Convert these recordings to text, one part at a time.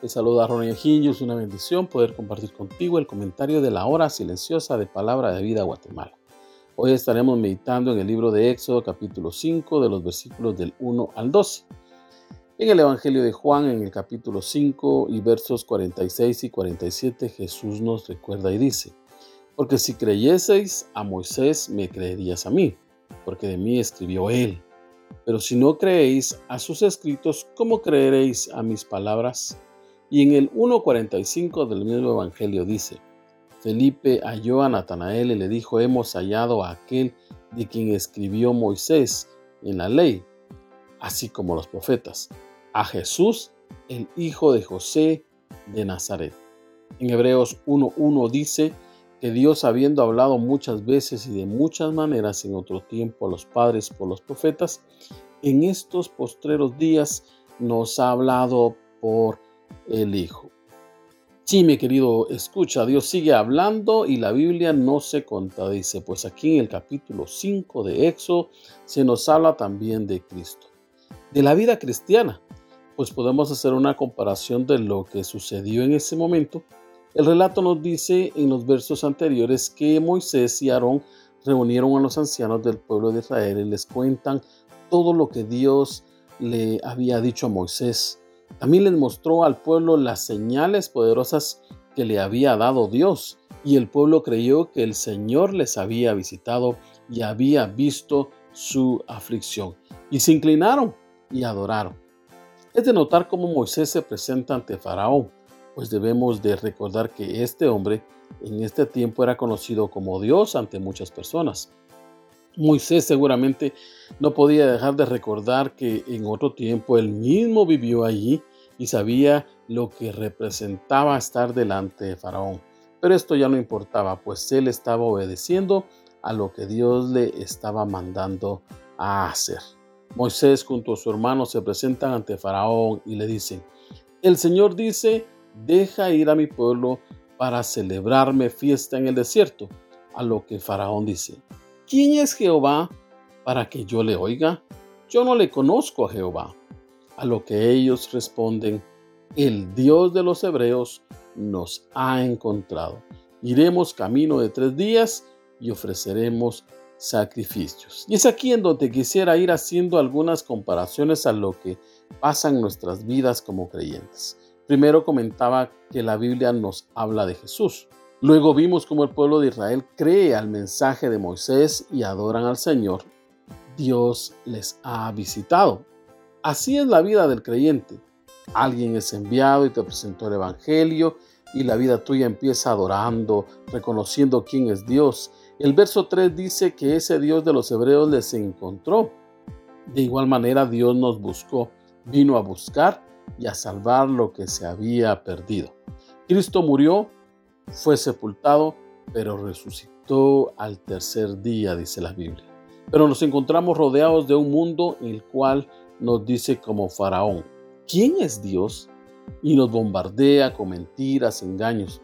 Te saluda Ronnie Ginjo, es una bendición poder compartir contigo el comentario de la hora silenciosa de Palabra de Vida Guatemala. Hoy estaremos meditando en el libro de Éxodo capítulo 5 de los versículos del 1 al 12. En el Evangelio de Juan, en el capítulo 5 y versos 46 y 47, Jesús nos recuerda y dice, porque si creyeseis a Moisés, me creerías a mí, porque de mí escribió él. Pero si no creéis a sus escritos, ¿cómo creeréis a mis palabras? Y en el 1.45 del mismo Evangelio dice, Felipe halló a Natanael y le dijo, hemos hallado a aquel de quien escribió Moisés en la ley, así como los profetas, a Jesús, el hijo de José de Nazaret. En Hebreos 1.1 dice que Dios, habiendo hablado muchas veces y de muchas maneras en otro tiempo a los padres por los profetas, en estos postreros días nos ha hablado por el Hijo. Sí, mi querido, escucha, Dios sigue hablando y la Biblia no se contradice, pues aquí en el capítulo 5 de Éxodo se nos habla también de Cristo. De la vida cristiana, pues podemos hacer una comparación de lo que sucedió en ese momento. El relato nos dice en los versos anteriores que Moisés y Aarón reunieron a los ancianos del pueblo de Israel y les cuentan todo lo que Dios le había dicho a Moisés también les mostró al pueblo las señales poderosas que le había dado Dios, y el pueblo creyó que el Señor les había visitado y había visto su aflicción, y se inclinaron y adoraron. Es de notar cómo Moisés se presenta ante Faraón, pues debemos de recordar que este hombre en este tiempo era conocido como Dios ante muchas personas. Moisés seguramente no podía dejar de recordar que en otro tiempo él mismo vivió allí y sabía lo que representaba estar delante de Faraón. Pero esto ya no importaba, pues él estaba obedeciendo a lo que Dios le estaba mandando a hacer. Moisés junto a su hermano se presentan ante Faraón y le dicen, el Señor dice, deja ir a mi pueblo para celebrarme fiesta en el desierto. A lo que Faraón dice, ¿quién es Jehová para que yo le oiga? Yo no le conozco a Jehová. A lo que ellos responden, el Dios de los hebreos nos ha encontrado. Iremos camino de tres días y ofreceremos sacrificios. Y es aquí en donde quisiera ir haciendo algunas comparaciones a lo que pasa en nuestras vidas como creyentes. Primero comentaba que la Biblia nos habla de Jesús. Luego vimos cómo el pueblo de Israel cree al mensaje de Moisés y adoran al Señor. Dios les ha visitado. Así es la vida del creyente. Alguien es enviado y te presentó el Evangelio y la vida tuya empieza adorando, reconociendo quién es Dios. El verso 3 dice que ese Dios de los hebreos les encontró. De igual manera Dios nos buscó, vino a buscar y a salvar lo que se había perdido. Cristo murió fue sepultado, pero resucitó al tercer día, dice la Biblia. Pero nos encontramos rodeados de un mundo en el cual nos dice como faraón, ¿quién es Dios? Y nos bombardea con mentiras, engaños.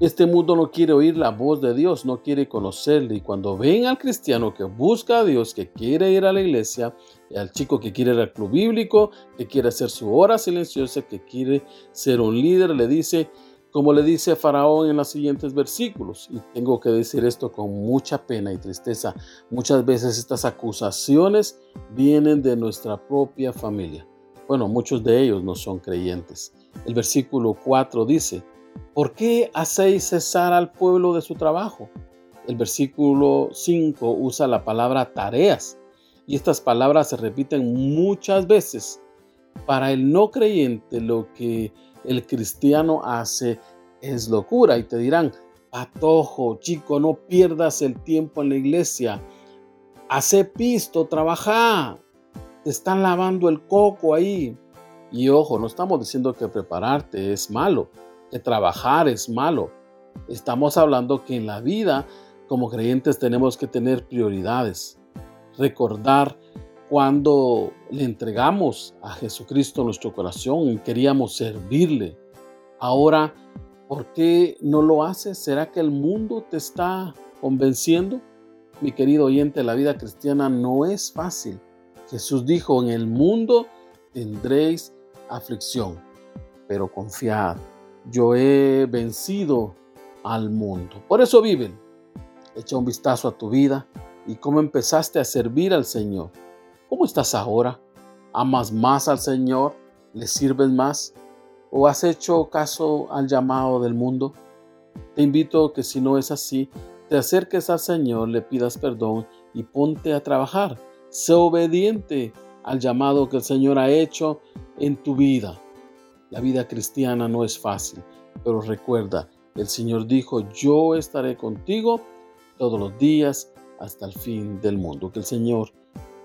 Este mundo no quiere oír la voz de Dios, no quiere conocerle. Y cuando ven al cristiano que busca a Dios, que quiere ir a la iglesia, al chico que quiere ir al club bíblico, que quiere hacer su hora silenciosa, que quiere ser un líder, le dice, como le dice Faraón en los siguientes versículos. Y tengo que decir esto con mucha pena y tristeza. Muchas veces estas acusaciones vienen de nuestra propia familia. Bueno, muchos de ellos no son creyentes. El versículo 4 dice, ¿por qué hacéis cesar al pueblo de su trabajo? El versículo 5 usa la palabra tareas y estas palabras se repiten muchas veces. Para el no creyente lo que el cristiano hace es locura y te dirán, patojo, chico, no pierdas el tiempo en la iglesia, hace pisto, trabaja, te están lavando el coco ahí. Y ojo, no estamos diciendo que prepararte es malo, que trabajar es malo. Estamos hablando que en la vida como creyentes tenemos que tener prioridades. Recordar cuando le entregamos a Jesucristo nuestro corazón y queríamos servirle. Ahora, ¿por qué no lo haces? ¿Será que el mundo te está convenciendo? Mi querido oyente, la vida cristiana no es fácil. Jesús dijo, en el mundo tendréis aflicción, pero confiad, yo he vencido al mundo. Por eso viven. Echa un vistazo a tu vida y cómo empezaste a servir al Señor. ¿Cómo estás ahora? ¿Amas más al Señor? ¿Le sirves más? ¿O has hecho caso al llamado del mundo? Te invito que si no es así, te acerques al Señor, le pidas perdón y ponte a trabajar. Sé obediente al llamado que el Señor ha hecho en tu vida. La vida cristiana no es fácil, pero recuerda, el Señor dijo, yo estaré contigo todos los días hasta el fin del mundo. Que el Señor